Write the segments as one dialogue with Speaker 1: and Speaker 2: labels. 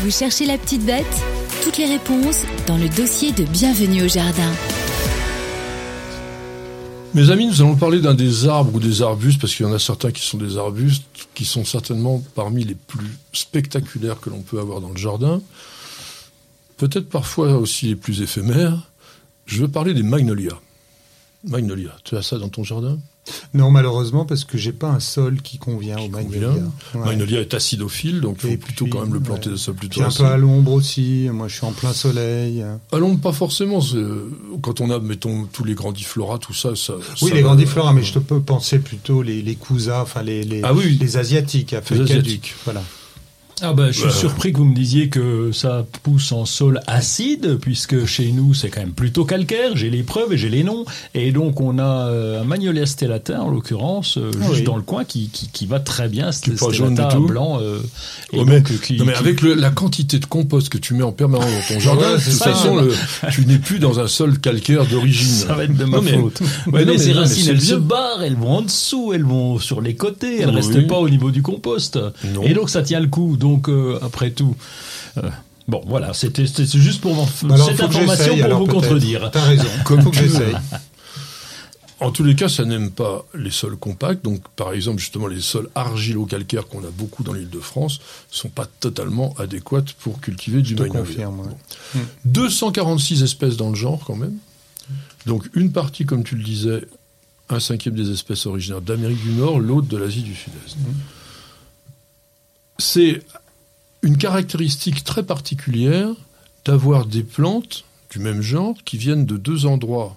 Speaker 1: Vous cherchez la petite bête Toutes les réponses dans le dossier de Bienvenue au Jardin.
Speaker 2: Mes amis, nous allons parler d'un des arbres ou des arbustes, parce qu'il y en a certains qui sont des arbustes, qui sont certainement parmi les plus spectaculaires que l'on peut avoir dans le jardin, peut-être parfois aussi les plus éphémères. Je veux parler des magnolias. Magnolia, tu as ça dans ton jardin?
Speaker 3: Non, malheureusement, parce que j'ai pas un sol qui convient au magnolia.
Speaker 2: Magnolia est acidophile, donc il faut plutôt quand même le planter de sol plutôt.
Speaker 3: un peu à l'ombre aussi. Moi, je suis en plein soleil.
Speaker 2: À l'ombre, pas forcément. Quand on a, mettons, tous les grandiflora, tout ça, ça.
Speaker 3: Oui, les grandiflora, mais je te peux penser plutôt les, les cousas, enfin les, les,
Speaker 2: ah oui.
Speaker 3: les asiatiques, à feuilles caduques. Voilà.
Speaker 4: Ah ben, je suis surpris que vous me disiez que ça pousse en sol acide, puisque chez nous c'est quand même plutôt calcaire. J'ai les preuves et j'ai les noms, et donc on a euh, un Magnolia stellata en l'occurrence euh, ah juste dans le coin qui, qui, qui va très bien.
Speaker 2: Qui stellata jaune blanc. Euh, et mais, non, mais avec le, la quantité de compost que tu mets en permanence dans ton jardin, de toute façon, tu n'es plus dans un sol calcaire d'origine.
Speaker 4: Ça va être de ma faute. Mais, mais, ces racines, elles se barrent, elles vont en dessous, elles vont sur les côtés, elles restent pas au niveau du compost. Et donc ça tient le coup. Donc, euh, après tout. Euh, bon, voilà, c'était juste pour cette information pour vous contredire.
Speaker 3: T'as raison. Comme faut que j'essaye.
Speaker 2: En tous les cas, ça n'aime pas les sols compacts. Donc, par exemple, justement, les sols argilo-calcaires qu'on a beaucoup dans l'île de France sont pas totalement adéquats pour cultiver du magnolia. 246 espèces dans le genre, quand même. Donc, une partie, comme tu le disais, un cinquième des espèces originaires d'Amérique du Nord, l'autre de l'Asie du Sud-Est. Mmh. C'est une caractéristique très particulière d'avoir des plantes du même genre qui viennent de deux endroits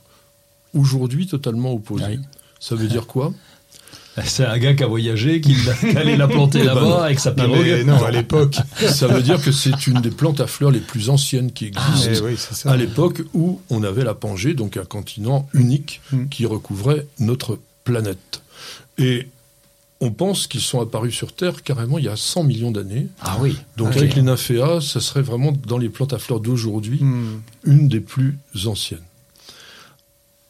Speaker 2: aujourd'hui totalement opposés. Ça veut dire quoi?
Speaker 4: C'est un gars qui a voyagé, qui, allait la planter là-bas avec sa pirogue.
Speaker 3: Non, à l'époque.
Speaker 2: Ça veut dire que c'est une des plantes à fleurs les plus anciennes qui existent ah, à l'époque où on avait la Pangée, donc un continent unique hmm. qui recouvrait notre planète. Et on pense qu'ils sont apparus sur Terre carrément il y a 100 millions d'années.
Speaker 4: Ah oui.
Speaker 2: Donc avec les nymphéas, ça serait vraiment dans les plantes à fleurs d'aujourd'hui hmm. une des plus anciennes.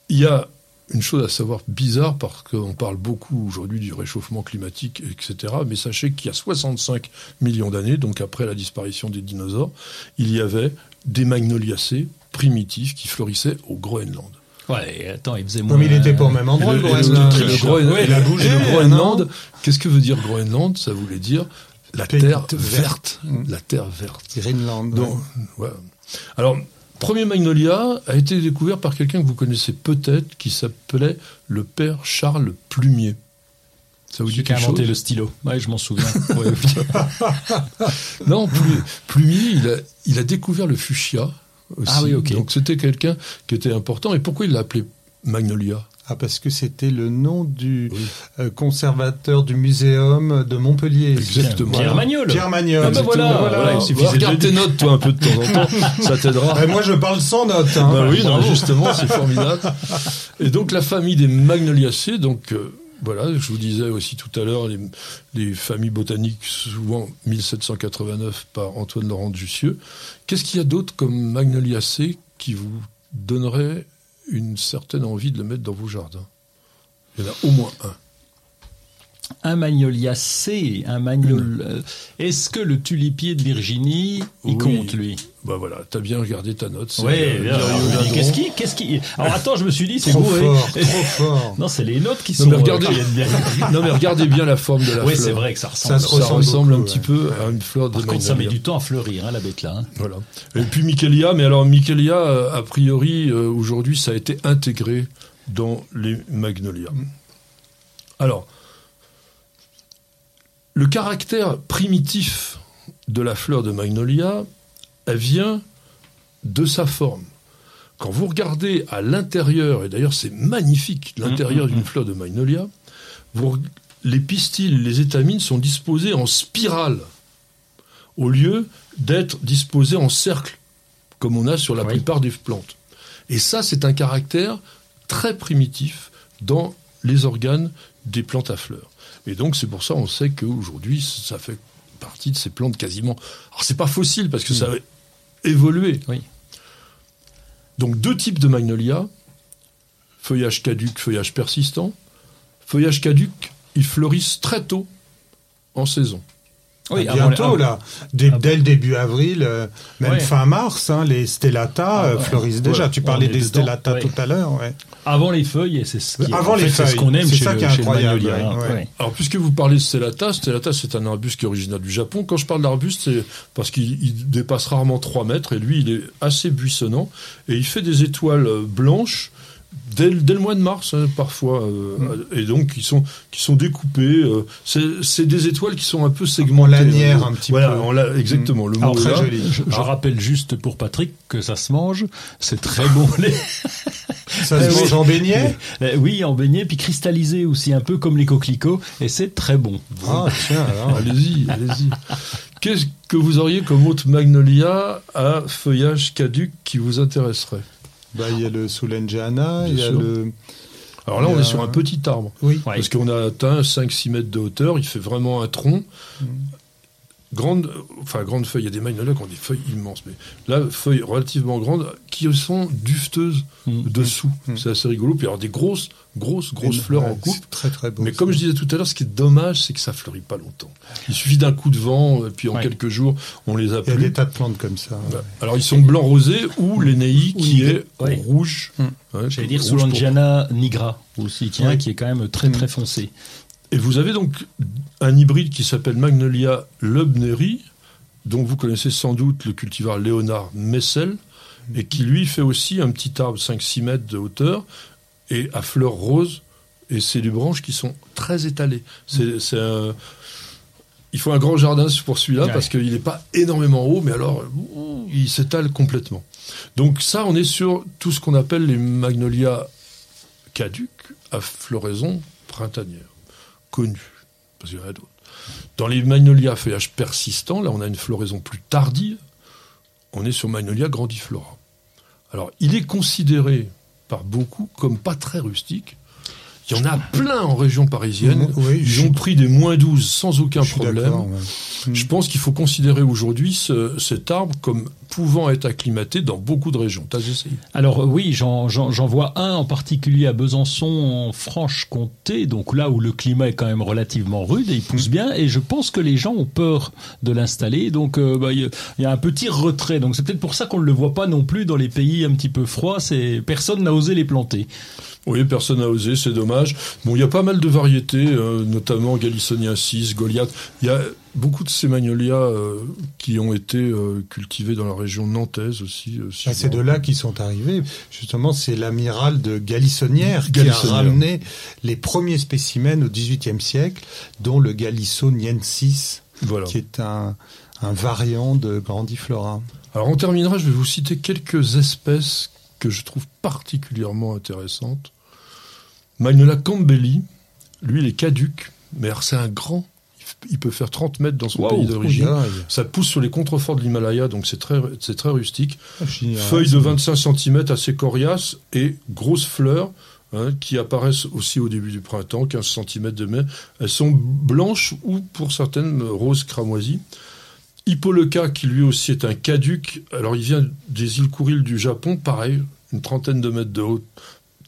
Speaker 2: Il y a une chose à savoir bizarre parce qu'on parle beaucoup aujourd'hui du réchauffement climatique, etc. Mais sachez qu'il y a 65 millions d'années, donc après la disparition des dinosaures, il y avait des magnoliacées primitifs qui fleurissaient au Groenland.
Speaker 4: Ouais, attends, il faisait moins.
Speaker 3: il était pas au même endroit, le, Groenland.
Speaker 2: il a bougé. le Groenland, qu'est-ce que veut dire Groenland? Ça voulait dire la terre verte. La terre verte.
Speaker 3: Greenland. Donc,
Speaker 2: Alors, premier magnolia a été découvert par quelqu'un que vous connaissez peut-être, qui s'appelait le père Charles Plumier.
Speaker 4: Ça vous dit quelque a inventé le stylo. Ouais, je m'en souviens.
Speaker 2: non, Plumier, il a, il a découvert le fuchsia ah oui. Donc c'était quelqu'un qui était important. Et pourquoi il l'a appelé Magnolia?
Speaker 3: Ah, parce que c'était le nom du euh, conservateur du muséum de Montpellier.
Speaker 2: Exactement.
Speaker 4: Pierre Magnol.
Speaker 3: Pierre Magnol.
Speaker 4: Ah ben voilà, voilà, il
Speaker 2: suffit regarde tes notes, toi, un peu de temps en temps. ça t'aidera.
Speaker 3: Ben moi, je parle sans notes. Hein.
Speaker 2: Ben oui, non, justement, c'est formidable. Et donc, la famille des Magnoliacées, donc, euh, voilà, je vous disais aussi tout à l'heure, les, familles botaniques, souvent 1789 par Antoine Laurent Jussieu. Qu'est-ce qu'il y a d'autre comme Magnoliacée qui vous donnerait une certaine envie de le mettre dans vos jardins? Il y en a au moins un
Speaker 4: un magnoliacé, un magnol. Euh, est-ce que le tulipier de Virginie, il compte lui?
Speaker 2: Bah voilà, t'as bien regardé ta note.
Speaker 4: Oui, euh, qu'est-ce qui, qu'est-ce qui Alors attends, je me suis dit, c'est
Speaker 3: trop fort, trop fort.
Speaker 4: non, c'est les notes qui
Speaker 2: non,
Speaker 4: sont.
Speaker 2: Mais regardez, non mais regardez bien la forme de la
Speaker 4: oui,
Speaker 2: fleur.
Speaker 4: c'est vrai que ça ressemble.
Speaker 2: Ça, ressemble, un petit peu à une fleur de
Speaker 4: Par contre, ça met du temps à fleurir, hein, la bête là. Hein.
Speaker 2: Voilà. Et puis Michelia, mais alors Michelia, euh, a priori, aujourd'hui, ça a été intégré dans les magnolias. Mm. Alors. Le caractère primitif de la fleur de magnolia, elle vient de sa forme. Quand vous regardez à l'intérieur, et d'ailleurs c'est magnifique l'intérieur mmh, mmh, d'une mmh. fleur de magnolia, les pistils, les étamines sont disposés en spirale, au lieu d'être disposés en cercle, comme on a sur la plupart des plantes. Et ça, c'est un caractère très primitif dans les organes des plantes à fleurs. Et donc c'est pour ça on sait qu'aujourd'hui ça fait partie de ces plantes quasiment. Alors c'est pas fossile parce que ça a évolué.
Speaker 4: Oui.
Speaker 2: Donc deux types de magnolia feuillage caduc, feuillage persistant. Feuillage caduc, ils fleurissent très tôt en saison.
Speaker 3: Oui, bientôt, là. Dès, dès, le début avril, euh, même fin mars, hein, les stellata ah, fleurissent déjà. tu parlais des stellata tout à l'heure. Ouais.
Speaker 4: Avant les feuilles, et c'est ce qui
Speaker 3: Avant les feuilles.
Speaker 4: qu'on aime chez,
Speaker 3: ça qui est incroyable.
Speaker 2: Alors, puisque vous parlez de stellata, stellata, c'est un arbuste qui est originaire du Japon. Quand je parle d'arbuste, c'est parce qu'il dépasse rarement 3 mètres, et lui, il est assez buissonnant, et il fait des étoiles blanches Dès, le mois de mars, hein, parfois, euh, mm. et donc qui sont qui sont découpés. Euh, c'est des étoiles qui sont un peu segmentées. En
Speaker 3: lanière un petit
Speaker 2: voilà, peu. exactement. Le
Speaker 4: mot très joli. Je, ah. rappelle juste pour Patrick que ça se mange. C'est très bon.
Speaker 3: ça se mange en beignet.
Speaker 4: Oui, en beignet, puis cristallisé aussi un peu comme les coquelicots, et c'est très bon.
Speaker 2: Ah tiens, allez-y, allez-y. Qu'est-ce que vous auriez comme autre magnolia à feuillage caduc qui vous intéresserait?
Speaker 3: Bah, il y a le Soulenjana, il y a le.
Speaker 2: Alors là, on est sur un petit arbre. Oui. Parce qu'on a atteint 5-6 mètres de hauteur, il fait vraiment un tronc. Mm grande, enfin grande feuille, il y a des magnolias qui ont des feuilles immenses, mais là, feuilles relativement grandes qui sont dufteuses mmh. dessous. Mmh. C'est assez rigolo. Puis alors des grosses, grosses, grosses fleurs en coupe.
Speaker 3: Très très beau.
Speaker 2: Mais comme je disais tout à l'heure, ce qui est dommage, c'est que ça fleurit pas longtemps. Il suffit d'un coup de vent, et puis en quelques jours, on les a plus.
Speaker 3: Il y a des tas de plantes comme ça.
Speaker 2: Alors ils sont blancs rosés ou l'énéi qui est rouge.
Speaker 4: Mmh. J'allais dire Soulangiana nigra aussi, qui, qui est quand même très très foncé.
Speaker 2: Et vous avez donc un hybride qui s'appelle Magnolia Lubneri, dont vous connaissez sans doute le cultivar Léonard Messel, et qui lui fait aussi un petit arbre 5-6 mètres de hauteur et à fleurs roses. Et c'est des branches qui sont très étalées. C'est, il faut un grand jardin pour celui-là parce qu'il n'est pas énormément haut, mais alors il s'étale complètement. Donc ça, on est sur tout ce qu'on appelle les magnolias caduques à floraison printanière connus, parce qu'il y en a d'autres. Dans les magnolias à feuillage persistant, là on a une floraison plus tardive, on est sur Magnolia grandiflora. Alors il est considéré par beaucoup comme pas très rustique, il y en a plein en région parisienne. Ils ont pris des moins 12 sans aucun problème. Je pense qu'il faut considérer aujourd'hui cet arbre comme pouvant être acclimaté dans beaucoup de régions. T'as essayé
Speaker 4: Alors oui, j'en vois un en particulier à Besançon, en Franche-Comté, donc là où le climat est quand même relativement rude et il pousse bien. Et je pense que les gens ont peur de l'installer, donc euh, bah, il y, a un petit retrait. Donc c'est peut-être pour ça qu'on ne le voit pas non plus dans les pays un petit peu froids. C'est personne n'a osé les planter.
Speaker 2: Oui, personne n'a osé, c'est dommage. Bon, il y a pas mal de variétés, euh, notamment Gallisonien 6, Goliath. Il y a beaucoup de ces magnolias euh, qui ont été euh, cultivés dans la région nantaise aussi.
Speaker 3: Ah, c'est de là qu'ils sont arrivés. Justement, c'est l'amiral de Galissonnière qui a ramené les premiers spécimens au XVIIIe siècle, dont le Gallissoniensis, voilà. qui est un, un variant de Grandiflora.
Speaker 2: Alors on terminera, je vais vous citer quelques espèces que je trouve particulièrement intéressante. Magnolia Campbelli, lui, il est caduc, mais c'est un grand. Il peut faire 30 mètres dans son pays d'origine. Ça pousse sur les contreforts de l'Himalaya, donc c'est très, c'est très rustique. Ah, Feuilles de 25 cm assez coriaces et grosses fleurs. Hein, qui apparaissent aussi au début du printemps, 15 cm de mai. Elles sont blanches ou pour certaines roses cramoisies. Hippoloca, qui lui aussi est un caduc, alors il vient des îles Kuriles du Japon, pareil, une trentaine de mètres de haut,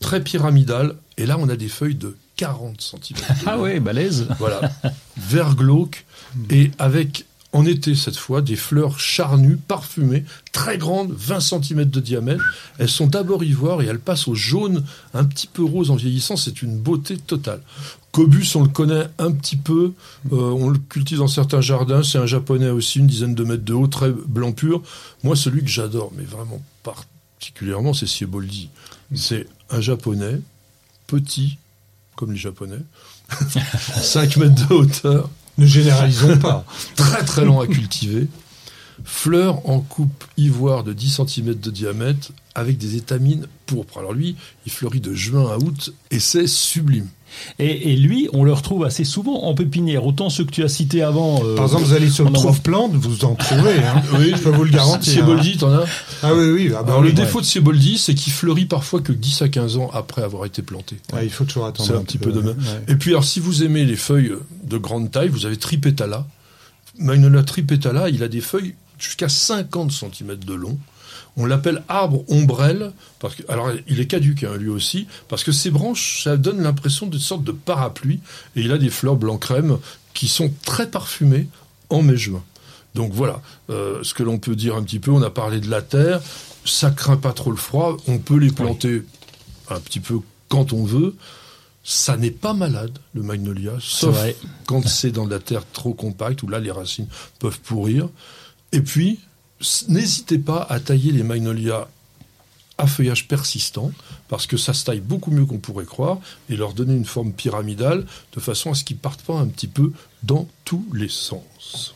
Speaker 2: très pyramidal, et là on a des feuilles de 40 cm.
Speaker 4: ah ouais, balèze
Speaker 2: Voilà, vert glauque, et avec en été cette fois, des fleurs charnues, parfumées, très grandes, 20 cm de diamètre. Elles sont d'abord ivoires et elles passent au jaune, un petit peu rose en vieillissant. C'est une beauté totale. Cobus, on le connaît un petit peu. Euh, on le cultive dans certains jardins. C'est un japonais aussi, une dizaine de mètres de haut, très blanc pur. Moi, celui que j'adore, mais vraiment particulièrement, c'est Sieboldi. C'est un japonais, petit, comme les japonais, 5 mètres de hauteur,
Speaker 3: ne généralisons pas.
Speaker 2: très très long à cultiver. Fleurs en coupe ivoire de 10 cm de diamètre avec des étamines pourpres. Alors lui, il fleurit de juin à août et c'est sublime.
Speaker 4: Et, lui, on le retrouve assez souvent en pépinière. Autant ceux que tu as cités avant.
Speaker 3: Euh, Par exemple, vous allez sur le trouve plante, vous en trouvez. Hein. oui, je peux vous le garantir.
Speaker 2: Sieboldi, t'en as
Speaker 3: Ah oui, oui. Ah
Speaker 2: bah Alors le défaut de Sieboldi, c'est qu'il fleurit parfois que 10 à 15 ans après avoir été planté.
Speaker 3: il faut toujours attendre.
Speaker 2: C'est un, petit peu, de même. Et puis, alors, si vous aimez les feuilles de grande taille, vous avez Tripetala. Magnolia Tripetala, il a des feuilles jusqu'à 50 cm de long. On l'appelle arbre ombrelle, parce que, alors il est caduque hein, lui aussi, parce que ses branches, ça donne l'impression d'une sorte de parapluie, et il a des fleurs blanc crème qui sont très parfumées, en mai-juin. Donc voilà, euh, ce que l'on peut dire un petit peu, on a parlé de la terre, ça craint pas trop le froid, on peut les planter un petit peu quand on veut. Ça n'est pas malade, le magnolia, sauf quand c'est dans de la terre trop compacte, où là les racines peuvent pourrir. Et puis, n'hésitez pas à tailler les magnolias à feuillage persistant, parce que ça se taille beaucoup mieux qu'on pourrait croire, et leur donner une forme pyramidale, de façon à ce qu'ils partent pas un petit peu dans tous les sens.